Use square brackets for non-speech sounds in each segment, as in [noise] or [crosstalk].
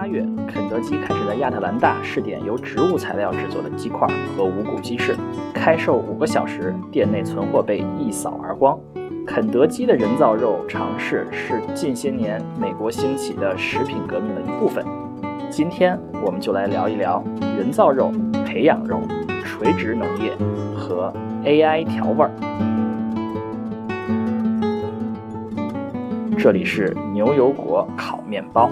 八月，肯德基开始在亚特兰大试点由植物材料制作的鸡块和无骨鸡翅，开售五个小时，店内存货被一扫而光。肯德基的人造肉尝试是近些年美国兴起的食品革命的一部分。今天我们就来聊一聊人造肉、培养肉、垂直农业和 AI 调味儿。这里是牛油果烤面包。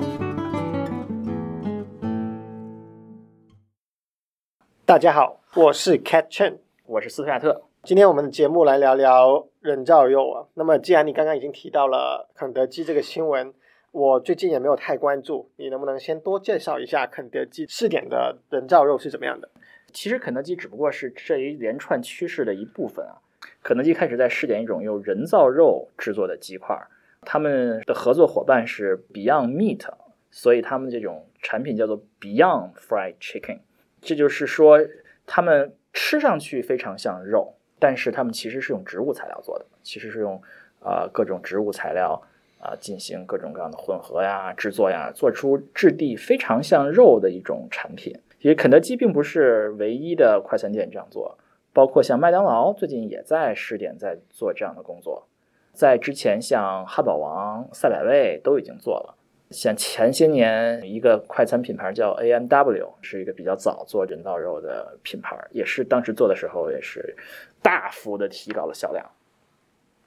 大家好，我是 Cat Chen，我是斯图亚特。今天我们的节目来聊聊人造肉啊。那么，既然你刚刚已经提到了肯德基这个新闻，我最近也没有太关注，你能不能先多介绍一下肯德基试点的人造肉是怎么样的？其实肯德基只不过是这一连串趋势的一部分啊。肯德基开始在试点一种用人造肉制作的鸡块，他们的合作伙伴是 Beyond Meat，所以他们这种产品叫做 Beyond Fried Chicken。这就是说，他们吃上去非常像肉，但是他们其实是用植物材料做的，其实是用呃各种植物材料啊进行各种各样的混合呀、制作呀，做出质地非常像肉的一种产品。其实肯德基并不是唯一的快餐店这样做，包括像麦当劳最近也在试点在做这样的工作，在之前像汉堡王、赛百味都已经做了。像前些年一个快餐品牌叫 A M W，是一个比较早做人造肉的品牌，也是当时做的时候也是大幅的提高了销量。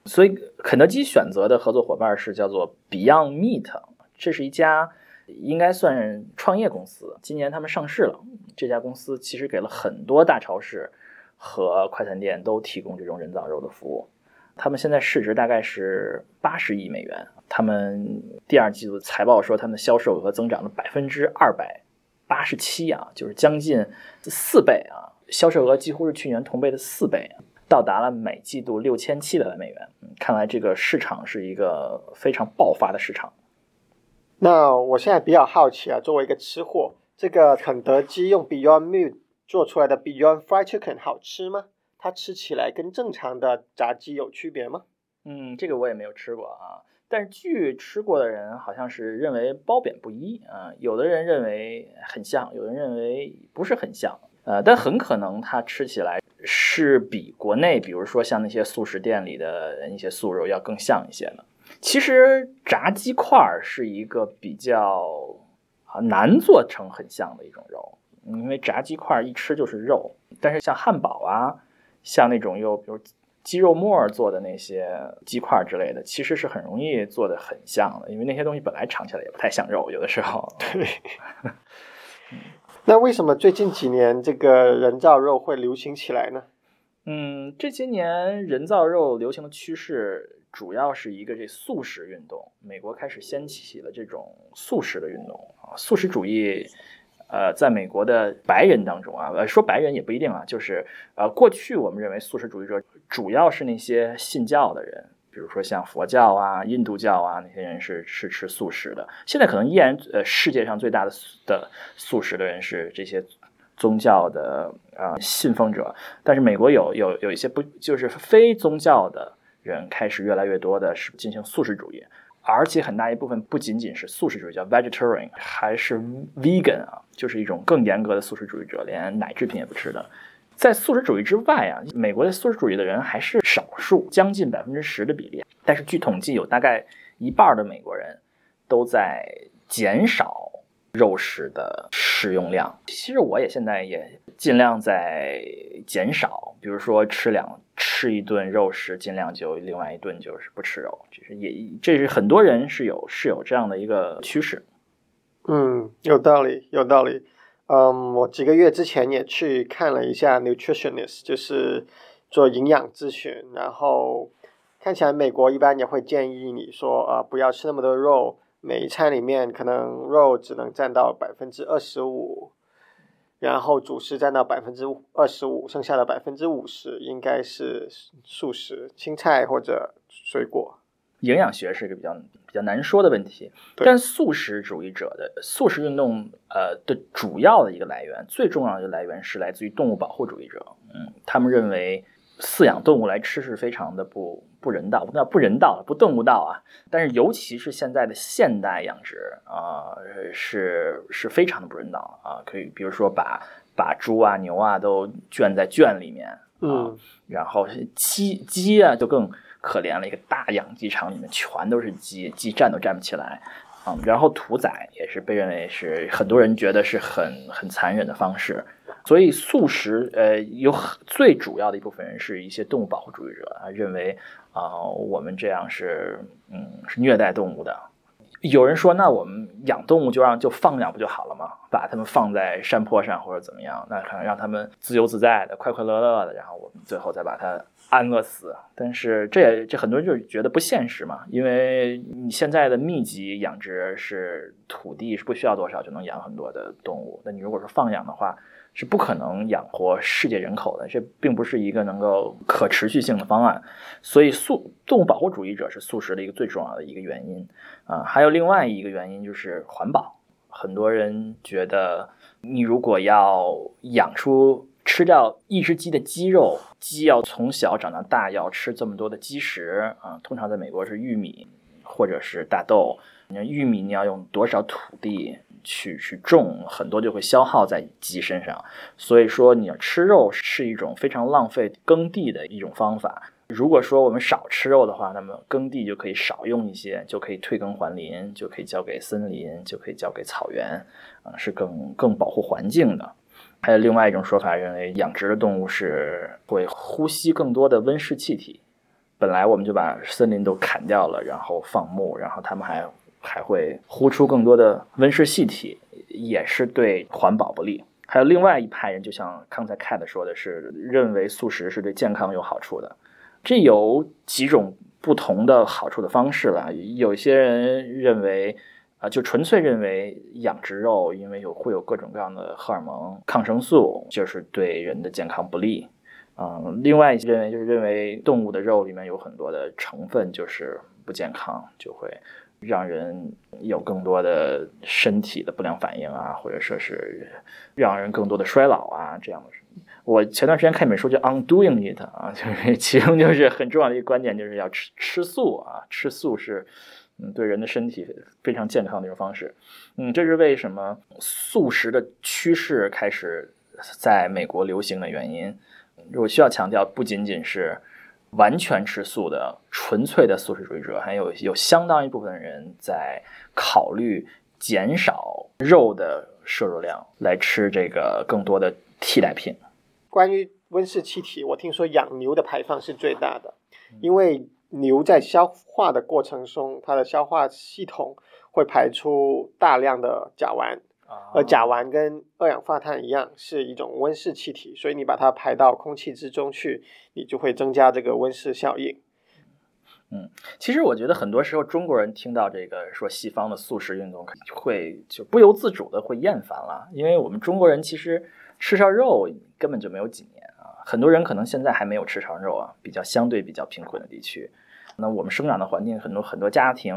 所以肯德基选择的合作伙伴是叫做 Beyond Meat，这是一家应该算创业公司，今年他们上市了。这家公司其实给了很多大超市和快餐店都提供这种人造肉的服务。他们现在市值大概是八十亿美元。他们第二季度财报说，他们的销售额增长了百分之二百八十七啊，就是将近四倍啊，销售额几乎是去年同倍的四倍，到达了每季度六千七百万美元。看来这个市场是一个非常爆发的市场。那我现在比较好奇啊，作为一个吃货，这个肯德基用 Beyond Meat 做出来的 Beyond Fried Chicken 好吃吗？它吃起来跟正常的炸鸡有区别吗？嗯，这个我也没有吃过啊。但是据吃过的人好像是认为褒贬不一啊，有的人认为很像，有人认为不是很像，呃，但很可能它吃起来是比国内，比如说像那些素食店里的一些素肉要更像一些的。其实炸鸡块是一个比较啊难做成很像的一种肉，因为炸鸡块一吃就是肉，但是像汉堡啊，像那种又比如。鸡肉末做的那些鸡块之类的，其实是很容易做的很像的，因为那些东西本来尝起来也不太像肉，有的时候。[laughs] 对。那为什么最近几年这个人造肉会流行起来呢？嗯，这些年人造肉流行的趋势主要是一个这素食运动，美国开始掀起了这种素食的运动啊，素食主义。呃，在美国的白人当中啊，呃，说白人也不一定啊，就是呃，过去我们认为素食主义者主要是那些信教的人，比如说像佛教啊、印度教啊那些人是是吃素食的。现在可能依然呃，世界上最大的的素食的人是这些宗教的啊信奉者，但是美国有有有一些不就是非宗教的人开始越来越多的是进行素食主义。而且很大一部分不仅仅是素食主义，叫 vegetarian，还是 vegan 啊，就是一种更严格的素食主义者，连奶制品也不吃的。在素食主义之外啊，美国的素食主义的人还是少数，将近百分之十的比例。但是据统计，有大概一半的美国人都在减少肉食的食用量。其实我也现在也尽量在减少，比如说吃两。吃一顿肉食，尽量就另外一顿就是不吃肉，就是也这是很多人是有是有这样的一个趋势。嗯，有道理，有道理。嗯，我几个月之前也去看了一下 nutritionist，就是做营养咨询，然后看起来美国一般也会建议你说啊，不要吃那么多肉，每一餐里面可能肉只能占到百分之二十五。然后主食占到百分之二十五，剩下的百分之五十应该是素食，青菜或者水果。营养学是一个比较比较难说的问题，但素食主义者的素食运动，呃的主要的一个来源，最重要的来源是来自于动物保护主义者。嗯，他们认为饲养动物来吃是非常的不不人道，不叫不人道，不动物道啊。但是尤其是现在的现代养殖啊，是是非常的不人道啊。可以比如说把把猪啊牛啊都圈在圈里面啊，然后鸡鸡啊就更可怜了，一个大养鸡场里面全都是鸡，鸡站都站不起来啊。然后屠宰也是被认为是很多人觉得是很很残忍的方式。所以素食，呃，有最主要的一部分人是一些动物保护主义者啊，认为啊，我们这样是，嗯，是虐待动物的。有人说，那我们养动物就让就放养不就好了吗？把它们放在山坡上或者怎么样，那可能让它们自由自在的、快快乐乐的，然后我们最后再把它安乐死。但是这也这很多人就是觉得不现实嘛，因为你现在的密集养殖是土地是不需要多少就能养很多的动物，那你如果说放养的话。是不可能养活世界人口的，这并不是一个能够可持续性的方案。所以素动物保护主义者是素食的一个最重要的一个原因啊。还有另外一个原因就是环保。很多人觉得，你如果要养出吃掉一只鸡的鸡肉，鸡要从小长到大要吃这么多的鸡食啊。通常在美国是玉米或者是大豆，你玉米你要用多少土地？去去种很多就会消耗在鸡身上，所以说你要吃肉是一种非常浪费耕地的一种方法。如果说我们少吃肉的话，那么耕地就可以少用一些，就可以退耕还林，就可以交给森林，就可以交给草原，啊，是更更保护环境的。还有另外一种说法，认为养殖的动物是会呼吸更多的温室气体。本来我们就把森林都砍掉了，然后放牧，然后他们还。还会呼出更多的温室气体，也是对环保不利。还有另外一派人，就像刚才 Cat 说的是，认为素食是对健康有好处的。这有几种不同的好处的方式了。有些人认为，啊，就纯粹认为养殖肉，因为有会有各种各样的荷尔蒙、抗生素，就是对人的健康不利。嗯，另外一些认为就是认为动物的肉里面有很多的成分就是不健康，就会。让人有更多的身体的不良反应啊，或者说是让人更多的衰老啊，这样的。我前段时间看一本书叫《Undoing It》啊，[laughs] 就是其中就是很重要的一个观点，就是要吃吃素啊，吃素是嗯对人的身体非常健康的一种方式。嗯，这是为什么素食的趋势开始在美国流行的原因。我需要强调，不仅仅是。完全吃素的纯粹的素食主义者，还有有相当一部分人在考虑减少肉的摄入量，来吃这个更多的替代品。关于温室气体，我听说养牛的排放是最大的，因为牛在消化的过程中，它的消化系统会排出大量的甲烷。而甲烷跟二氧化碳一样，是一种温室气体，所以你把它排到空气之中去，你就会增加这个温室效应。嗯，其实我觉得很多时候中国人听到这个说西方的素食运动，会就不由自主的会厌烦了，因为我们中国人其实吃上肉根本就没有几年啊，很多人可能现在还没有吃上肉啊，比较相对比较贫困的地区。那我们生长的环境，很多很多家庭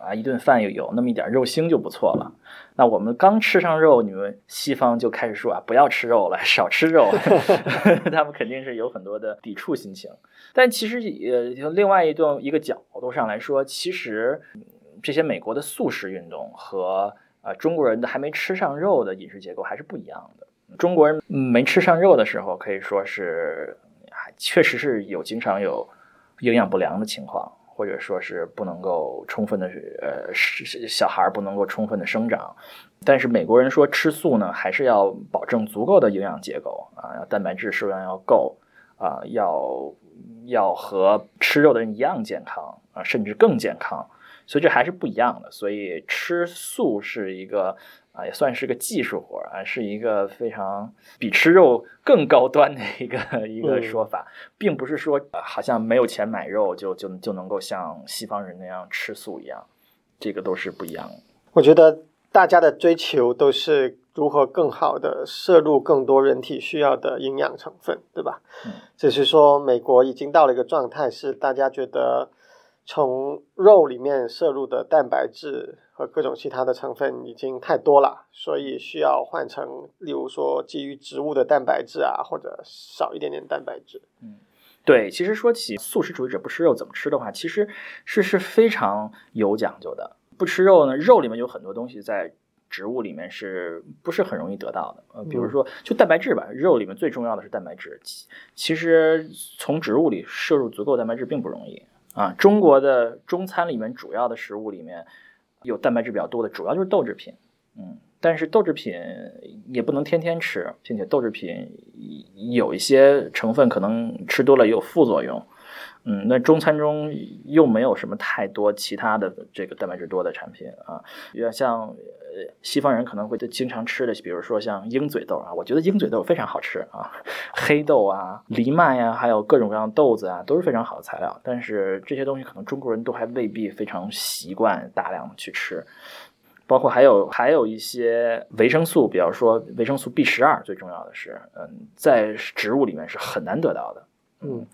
啊，一顿饭有有那么一点肉腥就不错了。那我们刚吃上肉，你们西方就开始说啊，不要吃肉了，少吃肉。[laughs] 他们肯定是有很多的抵触心情。但其实呃，从另外一段一个角度上来说，其实这些美国的素食运动和啊中国人的还没吃上肉的饮食结构还是不一样的。中国人没吃上肉的时候，可以说是还确实是有经常有。营养不良的情况，或者说是不能够充分的呃，是小孩不能够充分的生长。但是美国人说吃素呢，还是要保证足够的营养结构啊，蛋白质摄入量要够啊，要要和吃肉的人一样健康啊，甚至更健康。所以这还是不一样的。所以吃素是一个。啊，也算是个技术活啊，是一个非常比吃肉更高端的一个一个说法，并不是说好像没有钱买肉就就就能够像西方人那样吃素一样，这个都是不一样的。我觉得大家的追求都是如何更好的摄入更多人体需要的营养成分，对吧？嗯，只是说美国已经到了一个状态，是大家觉得从肉里面摄入的蛋白质。和各种其他的成分已经太多了，所以需要换成，例如说基于植物的蛋白质啊，或者少一点点蛋白质。嗯，对，其实说起素食主义者不吃肉怎么吃的话，其实是是非常有讲究的。不吃肉呢，肉里面有很多东西在植物里面是不是很容易得到的？呃，比如说就蛋白质吧，肉里面最重要的是蛋白质。其其实从植物里摄入足够蛋白质并不容易啊。中国的中餐里面主要的食物里面有蛋白质比较多的，主要就是豆制品。嗯。但是豆制品也不能天天吃，并且豆制品有一些成分可能吃多了也有副作用。嗯，那中餐中又没有什么太多其他的这个蛋白质多的产品啊，要像呃西方人可能会经常吃的，比如说像鹰嘴豆啊，我觉得鹰嘴豆非常好吃啊，黑豆啊、藜麦呀，还有各种各样的豆子啊，都是非常好的材料。但是这些东西可能中国人都还未必非常习惯大量的去吃。包括还有还有一些维生素，比方说维生素 B 十二，最重要的是，嗯，在植物里面是很难得到的，嗯，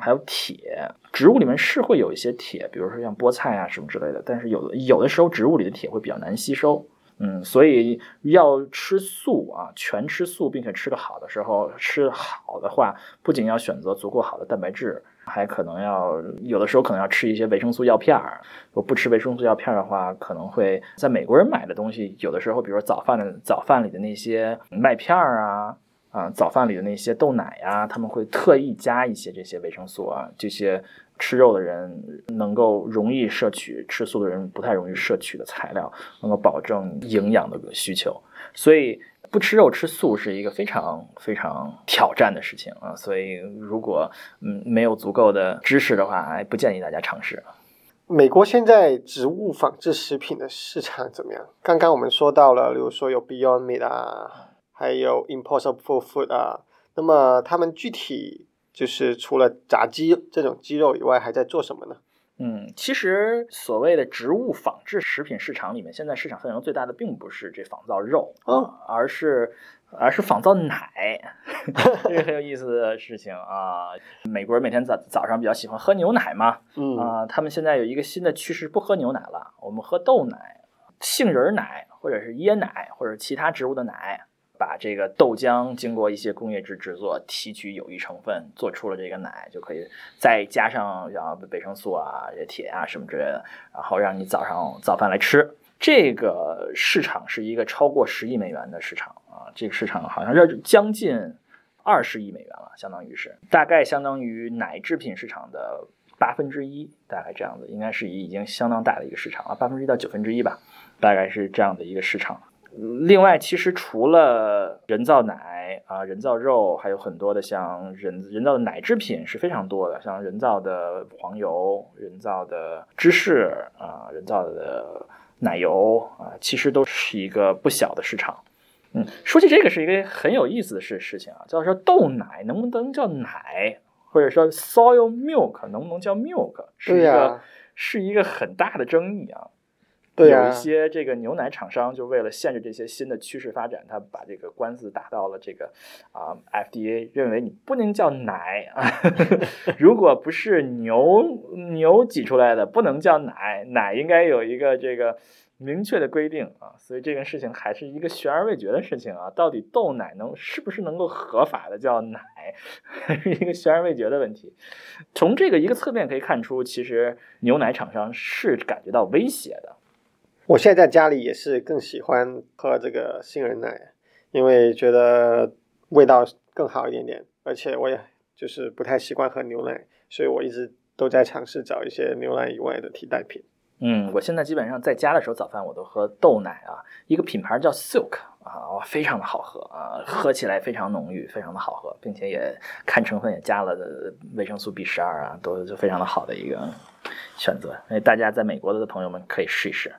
还有铁，植物里面是会有一些铁，比如说像菠菜啊什么之类的，但是有的有的时候植物里的铁会比较难吸收，嗯，所以要吃素啊，全吃素并且吃的好的时候，吃好的话，不仅要选择足够好的蛋白质。还可能要有的时候可能要吃一些维生素药片儿。如果不吃维生素药片的话，可能会在美国人买的东西，有的时候，比如说早饭的早饭里的那些麦片儿啊，啊，早饭里的那些豆奶呀，他们会特意加一些这些维生素啊，这些吃肉的人能够容易摄取，吃素的人不太容易摄取的材料，能够保证营养的需求，所以。不吃肉吃素是一个非常非常挑战的事情啊，所以如果嗯没有足够的知识的话，不建议大家尝试。美国现在植物仿制食品的市场怎么样？刚刚我们说到了，例如说有 Beyond Meat 啊，还有 Impossible Food 啊，那么他们具体就是除了炸鸡这种鸡肉以外，还在做什么呢？嗯，其实所谓的植物仿制食品市场里面，现在市场份额最大的并不是这仿造肉啊，而是而是仿造奶，[laughs] 这个很有意思的事情啊。美国人每天早早上比较喜欢喝牛奶嘛，啊，他们现在有一个新的趋势，不喝牛奶了，我们喝豆奶、杏仁奶，或者是椰奶，或者其他植物的奶。把这个豆浆经过一些工业制制作，提取有益成分，做出了这个奶，就可以再加上像维生素啊、这铁啊什么之类的，然后让你早上早饭来吃。这个市场是一个超过十亿美元的市场啊，这个市场好像是将近二十亿美元了，相当于是大概相当于奶制品市场的八分之一，大概这样子，应该是已经相当大的一个市场了，八分之一到九分之一吧，大概是这样的一个市场。另外，其实除了人造奶啊、人造肉，还有很多的像人人造的奶制品是非常多的，像人造的黄油、人造的芝士啊、人造的奶油啊，其实都是一个不小的市场。嗯，说起这个是一个很有意思的事事情啊，叫说豆奶能不能叫奶，或者说 soy milk 能不能叫 milk，是一个是一个很大的争议啊。有一些这个牛奶厂商就为了限制这些新的趋势发展，他把这个官司打到了这个啊 FDA，认为你不能叫奶啊，[laughs] 如果不是牛牛挤出来的，不能叫奶，奶应该有一个这个明确的规定啊，所以这个事情还是一个悬而未决的事情啊，到底豆奶能是不是能够合法的叫奶，还 [laughs] 是一个悬而未决的问题。从这个一个侧面可以看出，其实牛奶厂商是感觉到威胁的。我现在在家里也是更喜欢喝这个杏仁奶，因为觉得味道更好一点点，而且我也就是不太习惯喝牛奶，所以我一直都在尝试找一些牛奶以外的替代品。嗯，我现在基本上在家的时候早饭我都喝豆奶啊，一个品牌叫 Silk 啊，非常的好喝啊，喝起来非常浓郁，非常的好喝，并且也看成分也加了的维生素 B 十二啊，都就非常的好的一个选择，所以大家在美国的朋友们可以试一试。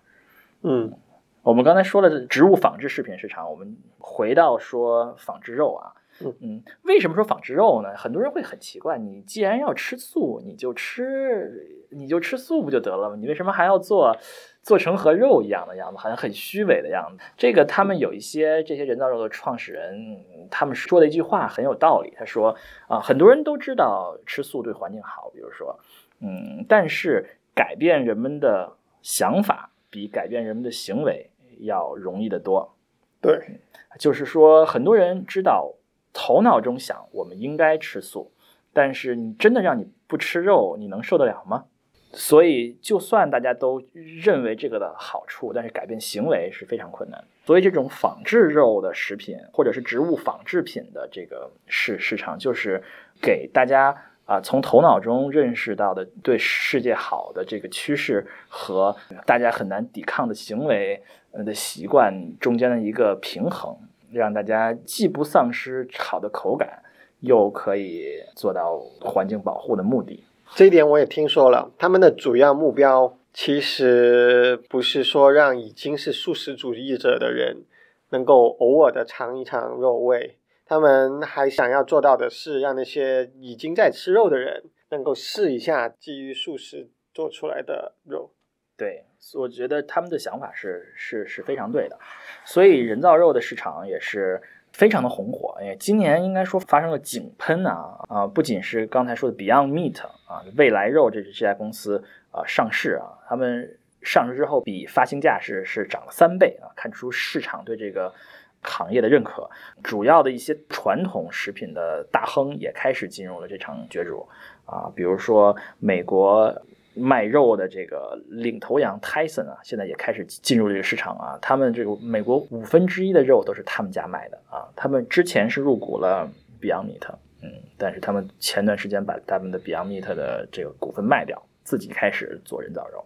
嗯，我们刚才说了植物仿制食品市场，我们回到说仿制肉啊，嗯嗯，为什么说仿制肉呢？很多人会很奇怪，你既然要吃素，你就吃你就吃素不就得了吗？你为什么还要做做成和肉一样的样子，好像很虚伪的样子？这个他们有一些这些人造肉的创始人，他们说的一句话很有道理。他说啊，很多人都知道吃素对环境好，比如说，嗯，但是改变人们的想法。比改变人们的行为要容易得多。对，就是说，很多人知道头脑中想我们应该吃素，但是你真的让你不吃肉，你能受得了吗？所以，就算大家都认为这个的好处，但是改变行为是非常困难。所以，这种仿制肉的食品或者是植物仿制品的这个市市场，就是给大家啊从头脑中认识到的对世界好的这个趋势和大家很难抵抗的行为的习惯中间的一个平衡，让大家既不丧失好的口感，又可以做到环境保护的目的。这一点我也听说了，他们的主要目标其实不是说让已经是素食主义者的人能够偶尔的尝一尝肉味，他们还想要做到的是让那些已经在吃肉的人能够试一下基于素食做出来的肉。对，我觉得他们的想法是是是非常对的，所以人造肉的市场也是。非常的红火，哎，今年应该说发生了井喷啊啊！不仅是刚才说的 Beyond Meat 啊，未来肉这这家公司啊上市啊，他们上市之后比发行价是是涨了三倍啊，看出市场对这个行业的认可。主要的一些传统食品的大亨也开始进入了这场角逐啊，比如说美国。卖肉的这个领头羊 Tyson 啊，现在也开始进入这个市场啊。他们这个美国五分之一的肉都是他们家卖的啊。他们之前是入股了 Beyond Meat，嗯，但是他们前段时间把他们的 Beyond Meat 的这个股份卖掉，自己开始做人造肉。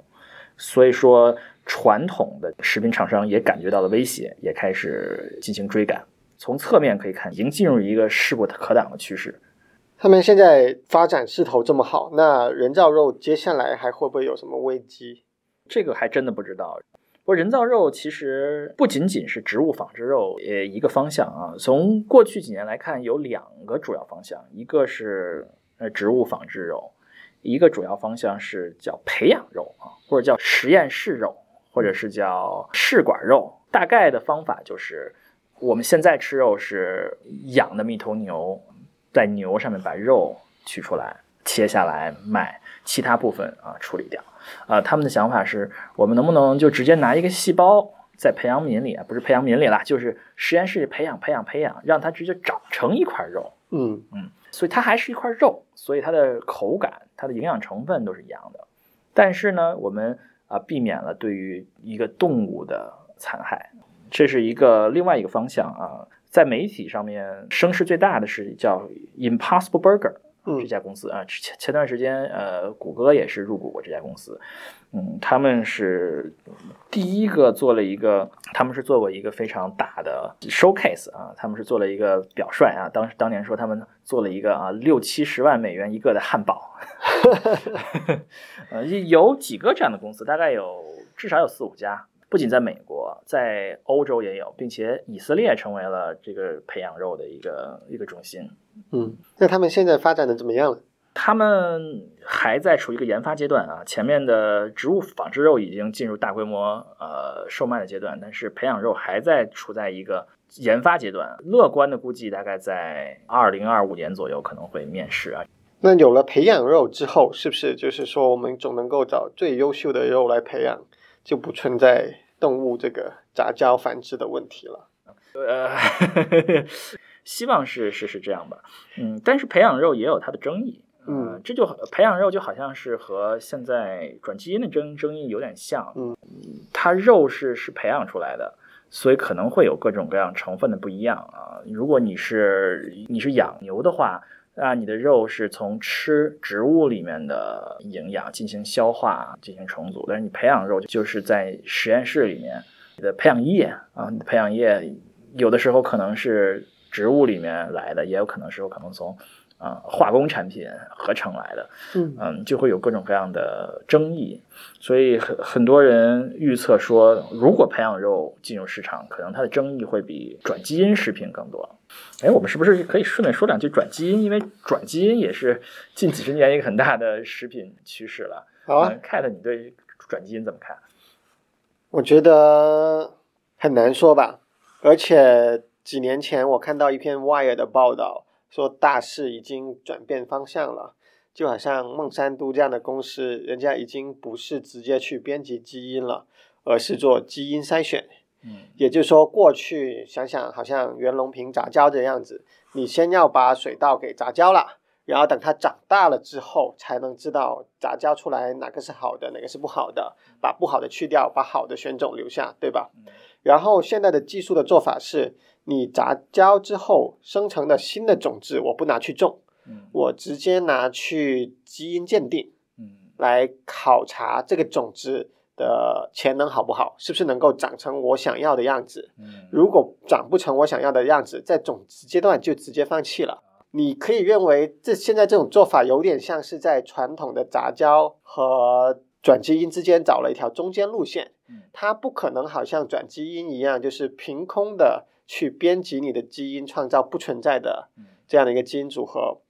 所以说，传统的食品厂商也感觉到了威胁，也开始进行追赶。从侧面可以看，已经进入一个势不可挡的趋势。他们现在发展势头这么好，那人造肉接下来还会不会有什么危机？这个还真的不知道。不过人造肉其实不仅仅是植物仿制肉，呃，一个方向啊。从过去几年来看，有两个主要方向，一个是呃植物仿制肉，一个主要方向是叫培养肉啊，或者叫实验室肉，或者是叫试管肉。大概的方法就是，我们现在吃肉是养那么一头牛。在牛上面把肉取出来，切下来卖，其他部分啊处理掉。啊，他们的想法是我们能不能就直接拿一个细胞在培养皿里，不是培养皿里啦，就是实验室里培养、培养、培养，让它直接长成一块肉。嗯嗯，所以它还是一块肉，所以它的口感、它的营养成分都是一样的。但是呢，我们啊避免了对于一个动物的残害，这是一个另外一个方向啊。在媒体上面声势最大的是叫 Impossible Burger 这家公司啊，前前段时间呃，谷歌也是入股过这家公司，嗯，他们是第一个做了一个，他们是做过一个非常大的 showcase 啊，他们是做了一个表率啊，当时当年说他们做了一个啊六七十万美元一个的汉堡，[laughs] 呃，有几个这样的公司，大概有至少有四五家。不仅在美国，在欧洲也有，并且以色列成为了这个培养肉的一个一个中心。嗯，那他们现在发展的怎么样了？他们还在处于一个研发阶段啊。前面的植物仿制肉已经进入大规模呃售卖的阶段，但是培养肉还在处在一个研发阶段。乐观的估计，大概在二零二五年左右可能会面世啊。那有了培养肉之后，是不是就是说我们总能够找最优秀的肉来培养，就不存在？动物这个杂交繁殖的问题了，呃，[laughs] 希望是是是这样吧，嗯，但是培养肉也有它的争议，嗯，这就培养肉就好像是和现在转基因的争争议有点像，嗯，它肉是是培养出来的，所以可能会有各种各样成分的不一样啊。如果你是你是养牛的话。啊，你的肉是从吃植物里面的营养进行消化、进行重组，但是你培养肉就是在实验室里面，你的培养液啊，你的培养液有的时候可能是植物里面来的，也有可能是有可能从。啊，化工产品合成来的，嗯嗯，就会有各种各样的争议，所以很很多人预测说，如果培养肉进入市场，可能它的争议会比转基因食品更多。哎，我们是不是可以顺便说两句转基因？因为转基因也是近几十年一个很大的食品趋势了。好啊，Cat，你对转基因怎么看？我觉得很难说吧，而且几年前我看到一篇 Wire 的报道。说大势已经转变方向了，就好像孟山都这样的公司，人家已经不是直接去编辑基因了，而是做基因筛选。嗯，也就是说，过去想想好像袁隆平杂交的样子，你先要把水稻给杂交了，然后等它长大了之后，才能知道杂交出来哪个是好的，哪个是不好的，把不好的去掉，把好的选种留下，对吧？然后现在的技术的做法是，你杂交之后生成的新的种子，我不拿去种，我直接拿去基因鉴定，来考察这个种子的潜能好不好，是不是能够长成我想要的样子。如果长不成我想要的样子，在种子阶段就直接放弃了。你可以认为，这现在这种做法有点像是在传统的杂交和转基因之间找了一条中间路线。它不可能好像转基因一样，就是凭空的去编辑你的基因，创造不存在的这样的一个基因组合。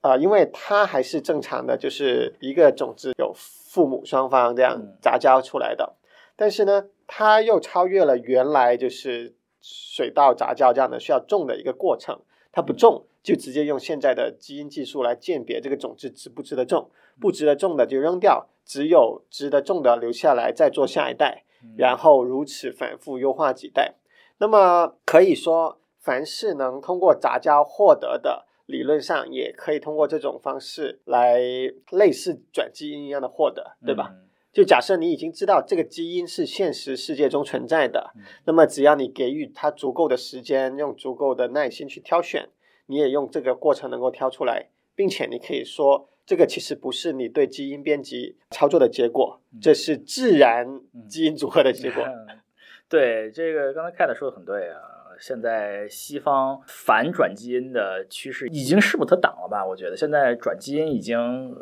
啊，因为它还是正常的，就是一个种子有父母双方这样杂交出来的。但是呢，它又超越了原来就是水稻杂交这样的需要种的一个过程，它不种。就直接用现在的基因技术来鉴别这个种子值不值得种，不值得种的就扔掉，只有值得种的留下来再做下一代，然后如此反复优化几代。那么可以说，凡是能通过杂交获得的，理论上也可以通过这种方式来类似转基因一样的获得，对吧？就假设你已经知道这个基因是现实世界中存在的，那么只要你给予它足够的时间，用足够的耐心去挑选。你也用这个过程能够挑出来，并且你可以说，这个其实不是你对基因编辑操作的结果，这是自然基因组合的结果。[laughs] 对，这个刚才 Cat 说的很对啊，现在西方反转基因的趋势已经势不可挡了吧？我觉得现在转基因已经。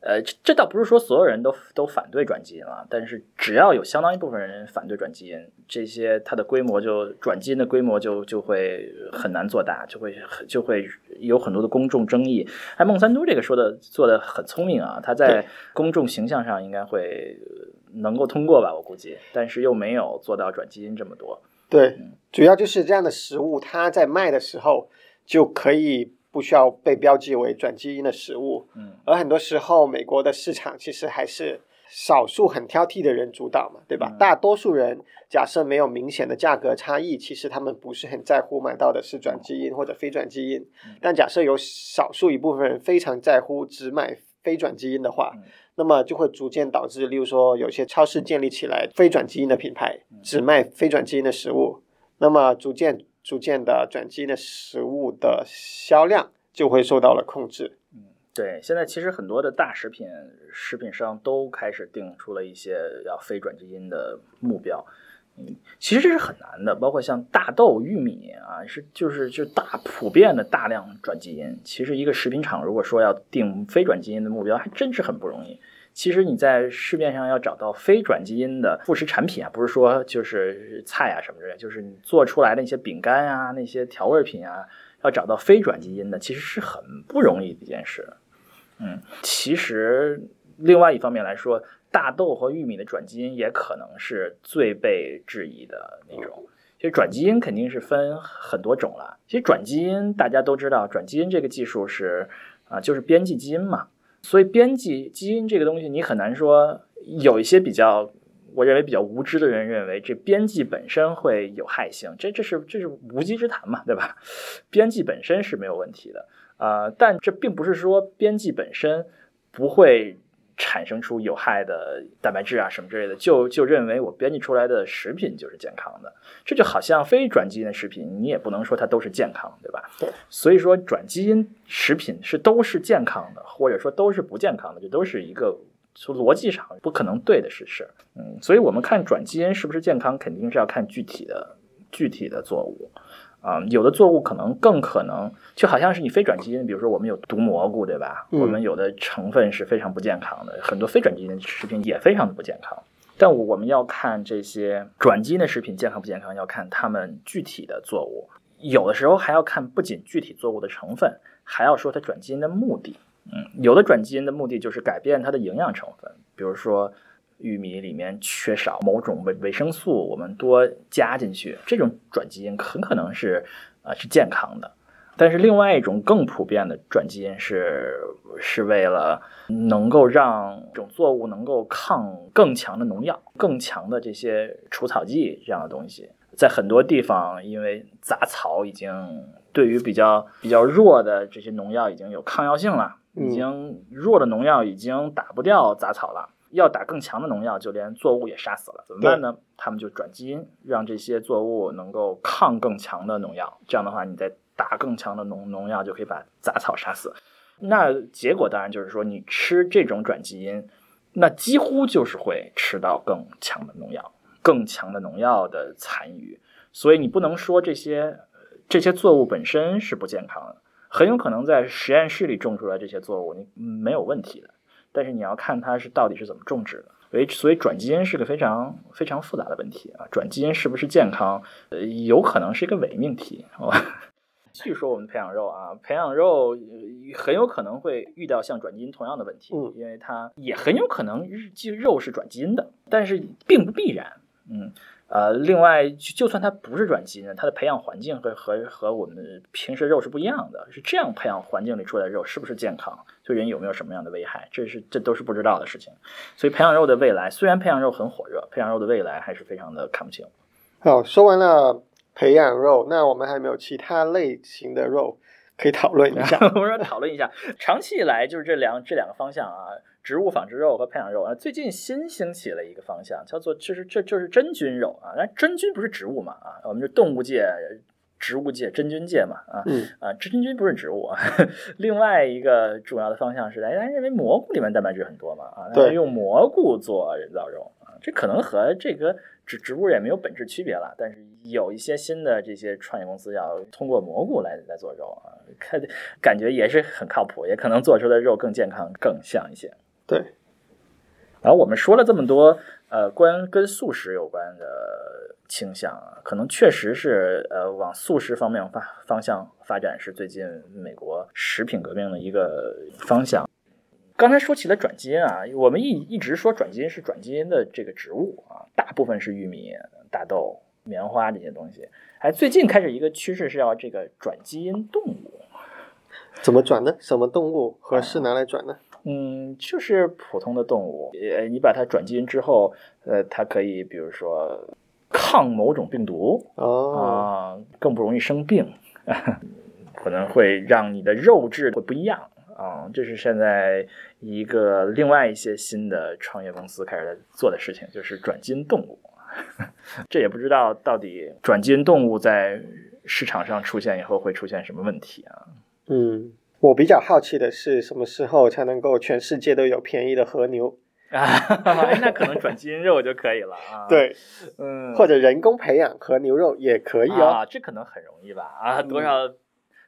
呃，这倒不是说所有人都都反对转基因了，但是只要有相当一部分人反对转基因，这些它的规模就转基因的规模就就会很难做大，就会就会有很多的公众争议。哎，孟三都这个说的做的很聪明啊，他在公众形象上应该会能够通过吧，我估计，但是又没有做到转基因这么多。对，主要就是这样的食物，它在卖的时候就可以。不需要被标记为转基因的食物，嗯，而很多时候美国的市场其实还是少数很挑剔的人主导嘛，对吧？大多数人假设没有明显的价格差异，其实他们不是很在乎买到的是转基因或者非转基因。但假设有少数一部分人非常在乎只买非转基因的话，那么就会逐渐导致，例如说有些超市建立起来非转基因的品牌，只卖非转基因的食物，那么逐渐。逐渐的转基因的食物的销量就会受到了控制。嗯，对，现在其实很多的大食品食品商都开始定出了一些要非转基因的目标。嗯，其实这是很难的，包括像大豆、玉米啊，是就是就大普遍的大量转基因。其实一个食品厂如果说要定非转基因的目标，还真是很不容易。其实你在市面上要找到非转基因的副食产品啊，不是说就是菜啊什么之类，就是你做出来的那些饼干啊、那些调味品啊，要找到非转基因的，其实是很不容易的一件事。嗯，其实另外一方面来说，大豆和玉米的转基因也可能是最被质疑的那种。其实转基因肯定是分很多种了。其实转基因大家都知道，转基因这个技术是啊，就是编辑基因嘛。所以编辑基因这个东西，你很难说有一些比较，我认为比较无知的人认为这编辑本身会有害性，这这是这是无稽之谈嘛，对吧？[laughs] 编辑本身是没有问题的，呃，但这并不是说编辑本身不会。产生出有害的蛋白质啊什么之类的，就就认为我编辑出来的食品就是健康的，这就好像非转基因的食品，你也不能说它都是健康，对吧？对。所以说转基因食品是都是健康的，或者说都是不健康的，这都是一个从逻辑上不可能对的事实。嗯，所以我们看转基因是不是健康，肯定是要看具体的具体的作物。啊，有的作物可能更可能，就好像是你非转基因，比如说我们有毒蘑菇，对吧？我们有的成分是非常不健康的，很多非转基因的食品也非常的不健康。但我们要看这些转基因的食品健康不健康，要看它们具体的作物，有的时候还要看不仅具体作物的成分，还要说它转基因的目的。嗯，有的转基因的目的就是改变它的营养成分，比如说。玉米里面缺少某种维维生素，我们多加进去，这种转基因很可能是啊是健康的。但是另外一种更普遍的转基因是是为了能够让这种作物能够抗更强的农药、更强的这些除草剂这样的东西，在很多地方，因为杂草已经对于比较比较弱的这些农药已经有抗药性了，已经弱的农药已经打不掉杂草了，要打更强的农药，就连作物也杀死了，怎么办呢？他们就转基因，让这些作物能够抗更强的农药，这样的话，你再打更强的农农药，就可以把杂草杀死。那结果当然就是说，你吃这种转基因，那几乎就是会吃到更强的农药。更强的农药的残余，所以你不能说这些这些作物本身是不健康的，很有可能在实验室里种出来这些作物你没有问题的，但是你要看它是到底是怎么种植的，所以所以转基因是个非常非常复杂的问题啊，转基因是不是健康，呃，有可能是一个伪命题。继续 [laughs] 说我们培养肉啊，培养肉很有可能会遇到像转基因同样的问题，因为它也很有可能肉肉是转基因的，但是并不必然。嗯，呃，另外，就算它不是转基因，它的培养环境和和和我们平时肉是不一样的。是这样培养环境里出来的肉是不是健康，对人有没有什么样的危害，这是这都是不知道的事情。所以培养肉的未来，虽然培养肉很火热，培养肉的未来还是非常的看不清。好，说完了培养肉，那我们还没有其他类型的肉可以讨论一下。[laughs] 我们说讨论一下，长期以来就是这两这两个方向啊。植物仿制肉和培养肉啊，最近新兴起了一个方向，叫做就是这就是真菌肉啊。那真菌不是植物嘛啊？我们就动物界、植物界、真菌界嘛啊啊，真菌不是植物啊。[laughs] 另外一个主要的方向是，大家认为蘑菇里面蛋白质很多嘛啊？对，用蘑菇做人造肉啊，这可能和这个植植物也没有本质区别了。但是有一些新的这些创业公司要通过蘑菇来来做肉啊，看感觉也是很靠谱，也可能做出的肉更健康、更像一些。对，然后我们说了这么多，呃，关跟素食有关的倾向啊，可能确实是呃往素食方面发方向发展是最近美国食品革命的一个方向。刚才说起了转基因啊，我们一一直说转基因是转基因的这个植物啊，大部分是玉米、大豆、棉花这些东西。哎，最近开始一个趋势是要这个转基因动物，怎么转呢？什么动物合适拿来转呢？嗯，就是普通的动物，呃，你把它转基因之后，呃，它可以比如说抗某种病毒啊，更不容易生病，[laughs] 可能会让你的肉质会不一样啊。这是现在一个另外一些新的创业公司开始在做的事情，就是转基因动物。[laughs] 这也不知道到底转基因动物在市场上出现以后会出现什么问题啊？嗯。我比较好奇的是，什么时候才能够全世界都有便宜的和牛啊？[laughs] 那可能转基因肉就可以了啊。[laughs] 对，嗯，或者人工培养和牛肉也可以啊。这可能很容易吧？啊，多少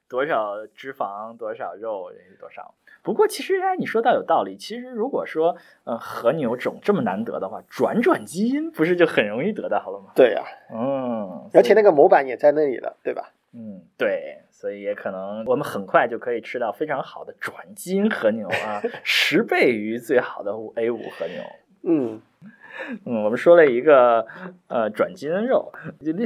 多少脂肪，多少肉，多少。不过其实哎，你说到有道理。其实如果说呃和牛种这么难得的话，转转基因不是就很容易得到了吗？对呀，嗯，而且那个模板也在那里了，对吧？嗯，对。所以也可能我们很快就可以吃到非常好的转基因和牛啊，十倍于最好的 A 五和牛。[laughs] 嗯嗯，我们说了一个呃转基因肉，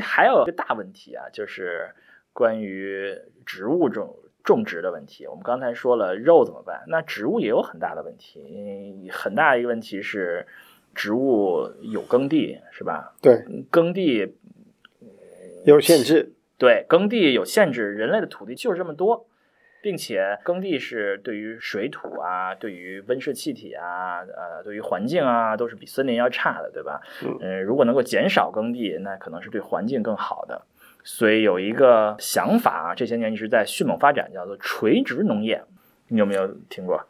还有一个大问题啊，就是关于植物种种植的问题。我们刚才说了肉怎么办，那植物也有很大的问题，很大一个问题是植物有耕地是吧？对，耕地有限制。对，耕地有限制，人类的土地就是这么多，并且耕地是对于水土啊，对于温室气体啊，呃，对于环境啊，都是比森林要差的，对吧？嗯，如果能够减少耕地，那可能是对环境更好的。所以有一个想法啊，这些年一直在迅猛发展，叫做垂直农业，你有没有听过？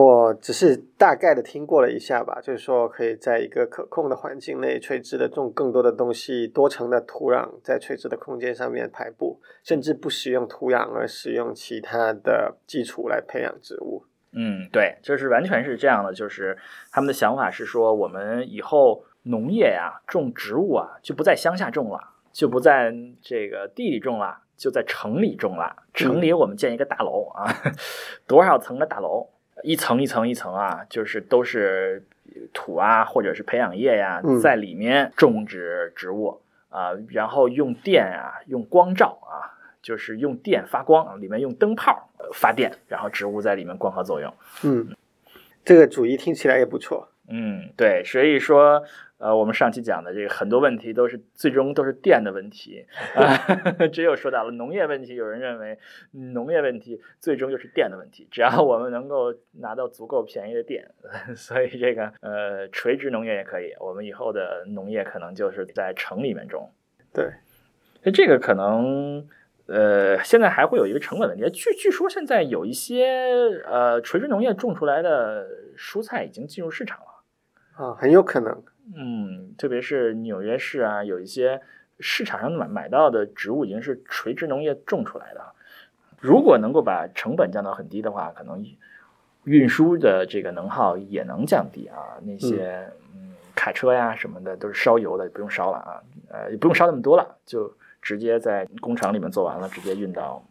我只是大概的听过了一下吧，就是说可以在一个可控的环境内垂直的种更多的东西，多层的土壤在垂直的空间上面排布，甚至不使用土壤而使用其他的基础来培养植物。嗯，对，就是完全是这样的，就是他们的想法是说，我们以后农业呀，种植物啊，就不在乡下种了，就不在这个地里种了，就在城里种了。城里我们建一个大楼啊，[laughs] 多少层的大楼？一层一层一层啊，就是都是土啊，或者是培养液呀，在里面种植植物啊，然后用电啊，用光照啊，就是用电发光，里面用灯泡发电，然后植物在里面光合作用。嗯，这个主意听起来也不错。嗯，对，所以说呃，我们上期讲的这个很多问题都是最终都是电的问题 [laughs] 啊，只有说到了农业问题，有人认为农业问题最终就是电的问题，只要我们能够拿到足够便宜的电，[laughs] 所以这个呃垂直农业也可以，我们以后的农业可能就是在城里面种。对，那这个可能呃现在还会有一个成本问题，据据说现在有一些呃垂直农业种出来的蔬菜已经进入市场了。啊，很有可能。嗯，特别是纽约市啊，有一些市场上买买到的植物已经是垂直农业种出来的。如果能够把成本降到很低的话，可能运输的这个能耗也能降低啊。那些嗯卡车呀什么的都是烧油的，不用烧了啊，呃，也不用烧那么多了，就直接在工厂里面做完了，直接运到，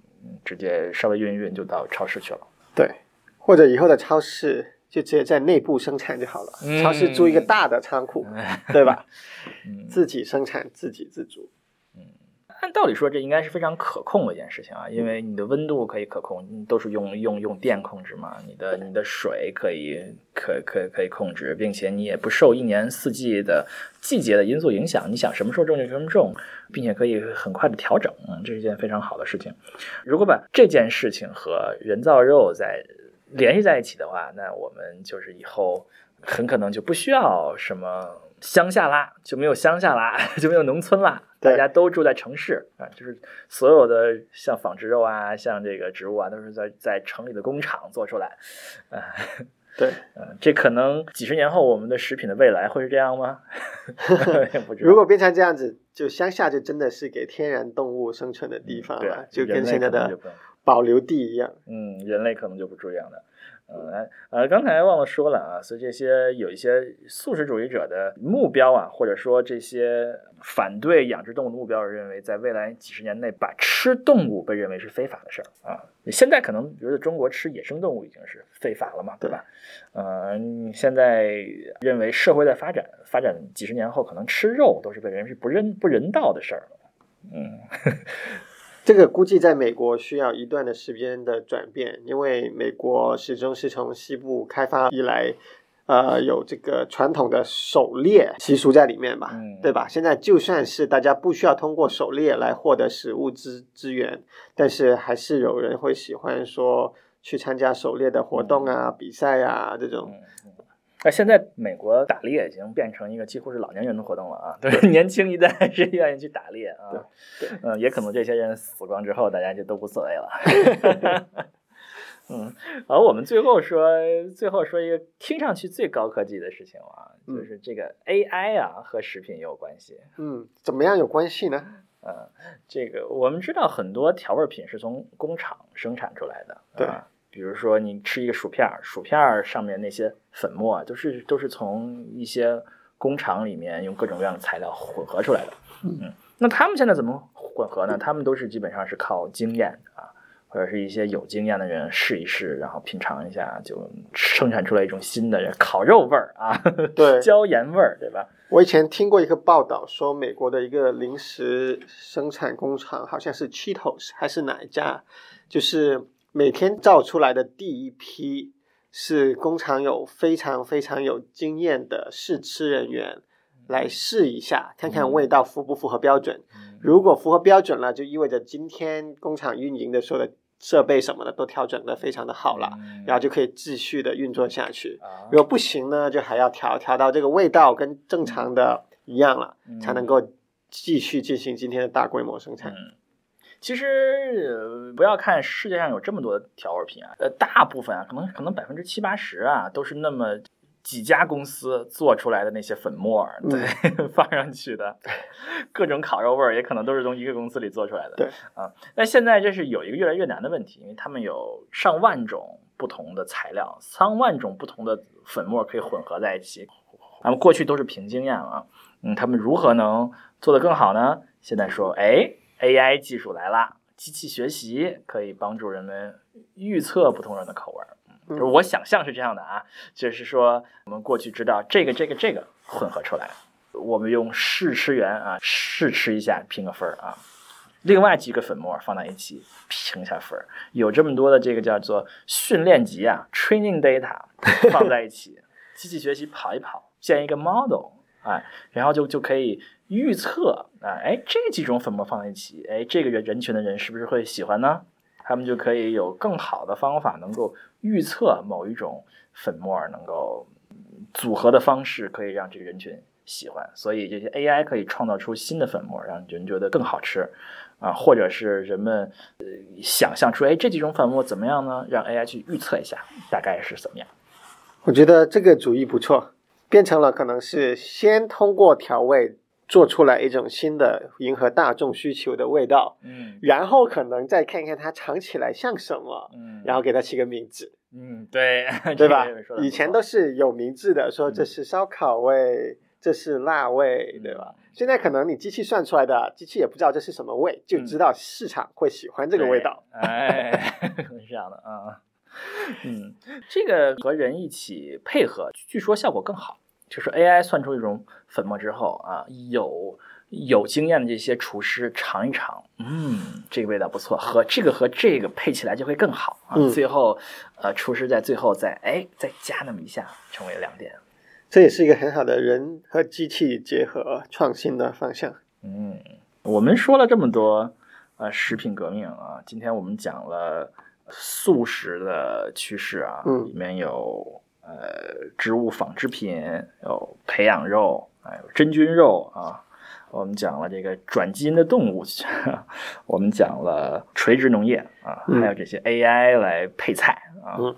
直接稍微运一运就到超市去了。对，或者以后的超市。就直接在内部生产就好了，超市租一个大的仓库，[laughs] 对吧？自己生产，自给自足。嗯，按道理说这应该是非常可控的一件事情啊，因为你的温度可以可控，都是用用用电控制嘛。你的你的水可以可可可以控制，并且你也不受一年四季的季节的因素影响，你想什么时候种就什么种，并且可以很快的调整。嗯，这是一件非常好的事情。如果把这件事情和人造肉在联系在一起的话，那我们就是以后很可能就不需要什么乡下啦，就没有乡下啦，[laughs] 就没有农村啦，大家都住在城市啊，就是所有的像纺织肉啊，像这个植物啊，都是在在城里的工厂做出来，啊，对，嗯，[laughs] 这可能几十年后我们的食品的未来会是这样吗？[laughs] 如果变成这样子，就乡下就真的是给天然动物生存的地方了，就跟现在的。保留地一样，嗯，人类可能就不这样的，呃，呃，刚才忘了说了啊，所以这些有一些素食主义者的目标啊，或者说这些反对养殖动物的目标，认为在未来几十年内把吃动物被认为是非法的事儿啊。现在可能觉得中国吃野生动物已经是非法了嘛，对吧？呃，现在认为社会在发展，发展几十年后，可能吃肉都是被认为是不人不人道的事儿，嗯。[laughs] 这个估计在美国需要一段的时间的转变，因为美国始终是从西部开发以来，呃，有这个传统的狩猎习俗在里面吧，对吧？现在就算是大家不需要通过狩猎来获得食物资资源，但是还是有人会喜欢说去参加狩猎的活动啊、比赛啊这种。那现在美国打猎已经变成一个几乎是老年人的活动了啊，都是年轻一代 [laughs] 是愿意去打猎啊，对，嗯，也可能这些人死光之后，大家就都无所谓了。[laughs] 嗯，好我们最后说，最后说一个听上去最高科技的事情啊，就是这个 AI 啊和食品也有关系。嗯，怎么样有关系呢？嗯，这个我们知道很多调味品是从工厂生产出来的，对。比如说，你吃一个薯片儿，薯片儿上面那些粉末都是都是从一些工厂里面用各种各样的材料混合出来的。嗯，那他们现在怎么混合呢？他们都是基本上是靠经验啊，或者是一些有经验的人试一试，然后品尝一下，就生产出来一种新的烤肉味儿啊，[laughs] 对，椒盐味儿，对吧？我以前听过一个报道，说美国的一个零食生产工厂，好像是 Cheetos 还是哪一家，就是。每天造出来的第一批是工厂有非常非常有经验的试吃人员来试一下，看看味道符不符合标准。如果符合标准了，就意味着今天工厂运营的所有的设备什么的都调整的非常的好了，然后就可以继续的运作下去。如果不行呢，就还要调调到这个味道跟正常的一样了，才能够继续进行今天的大规模生产。其实不要看世界上有这么多的调味品啊，呃，大部分啊，可能可能百分之七八十啊，都是那么几家公司做出来的那些粉末，对，[laughs] 放上去的，各种烤肉味儿也可能都是从一个公司里做出来的，对啊。那现在这是有一个越来越难的问题，因为他们有上万种不同的材料，上万种不同的粉末可以混合在一起。那么过去都是凭经验啊，嗯，他们如何能做得更好呢？现在说，哎。AI 技术来了，机器学习可以帮助人们预测不同人的口味儿。就是我想象是这样的啊，就是说我们过去知道这个、这个、这个混合出来，我们用试吃员啊试吃一下评个分儿啊，另外几个粉末放在一起评一下分儿，有这么多的这个叫做训练集啊 （training data） [laughs] 放在一起，机器学习跑一跑，建一个 model。哎，然后就就可以预测啊，哎，这几种粉末放在一起，哎，这个人人群的人是不是会喜欢呢？他们就可以有更好的方法，能够预测某一种粉末能够组合的方式，可以让这个人群喜欢。所以这些 AI 可以创造出新的粉末，让人觉得更好吃啊，或者是人们呃想象出，哎，这几种粉末怎么样呢？让 AI 去预测一下，大概是怎么样。我觉得这个主意不错，变成了可能是先通过调味。做出来一种新的迎合大众需求的味道，嗯然后可能再看看它尝起来像什么，嗯然后给它起个名字，嗯，对，对吧 [laughs] 以前都是有名字的，说这是烧烤味，这是辣味，对吧？现在可能你机器算出来的，机器也不知道这是什么味，就知道市场会喜欢这个味道。对哎，是这样的啊。嗯，这个和人一起配合，据说效果更好。就是 AI 算出一种粉末之后啊，有有经验的这些厨师尝一尝，嗯，这个味道不错，和这个和这个配起来就会更好啊。嗯最后，呃，厨师在最后再哎再加那么一下，成为亮点。这也是一个很好的人和机器结合创新的方向。嗯，我们说了这么多呃食品革命啊，今天我们讲了素食的趋势啊，嗯里面有呃植物纺织品，有培养肉，还有真菌肉啊。我们讲了这个转基因的动物，[laughs] 我们讲了垂直农业啊，嗯还有这些 AI 来配菜啊。嗯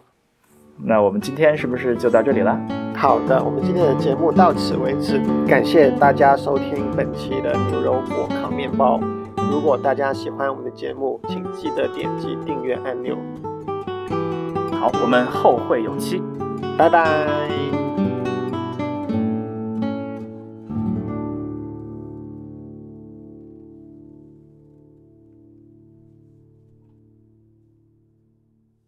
那我们今天是不是就到这里了？好的，我们今天的节目到此为止，感谢大家收听本期的牛肉果烤面包。如果大家喜欢我们的节目，请记得点击订阅按钮。好，我们后会有期。拜拜。